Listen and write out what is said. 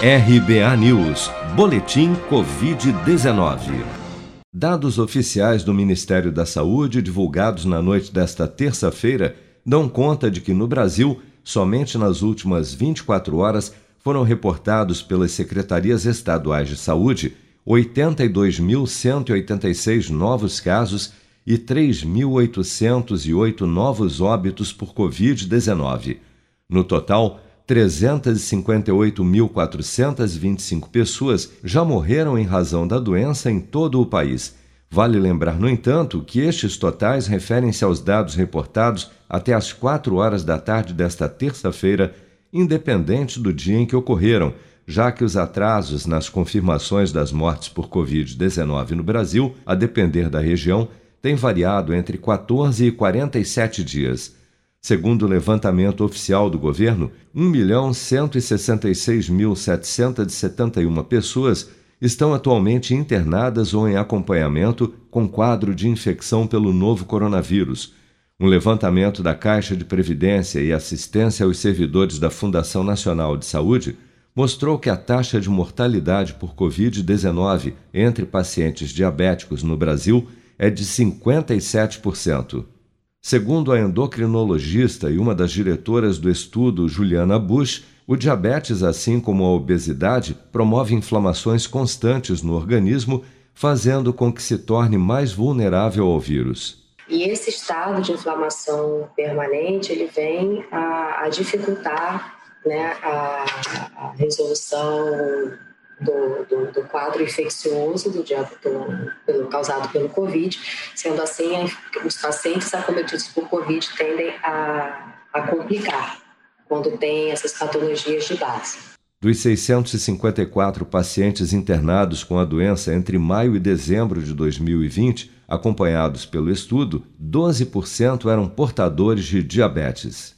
RBA News, Boletim Covid-19. Dados oficiais do Ministério da Saúde, divulgados na noite desta terça-feira, dão conta de que no Brasil, somente nas últimas 24 horas, foram reportados pelas secretarias estaduais de saúde 82.186 novos casos e 3.808 novos óbitos por Covid-19. No total, 358.425 pessoas já morreram em razão da doença em todo o país. Vale lembrar, no entanto, que estes totais referem-se aos dados reportados até às 4 horas da tarde desta terça-feira, independente do dia em que ocorreram, já que os atrasos nas confirmações das mortes por Covid-19 no Brasil, a depender da região, têm variado entre 14 e 47 dias. Segundo o levantamento oficial do governo, 1.166.771 pessoas estão atualmente internadas ou em acompanhamento com quadro de infecção pelo novo coronavírus. Um levantamento da Caixa de Previdência e Assistência aos Servidores da Fundação Nacional de Saúde mostrou que a taxa de mortalidade por Covid-19 entre pacientes diabéticos no Brasil é de 57%. Segundo a endocrinologista e uma das diretoras do estudo, Juliana Bush, o diabetes, assim como a obesidade, promove inflamações constantes no organismo, fazendo com que se torne mais vulnerável ao vírus. E esse estado de inflamação permanente, ele vem a, a dificultar né, a, a resolução do, do, do, quadro infeccioso do, do, causado pelo Covid. Sendo assim, os pacientes acometidos por Covid tendem a, a complicar quando tem essas patologias de base. Dos 654 pacientes internados com a doença entre maio e dezembro de 2020, acompanhados pelo estudo, 12% eram portadores de diabetes.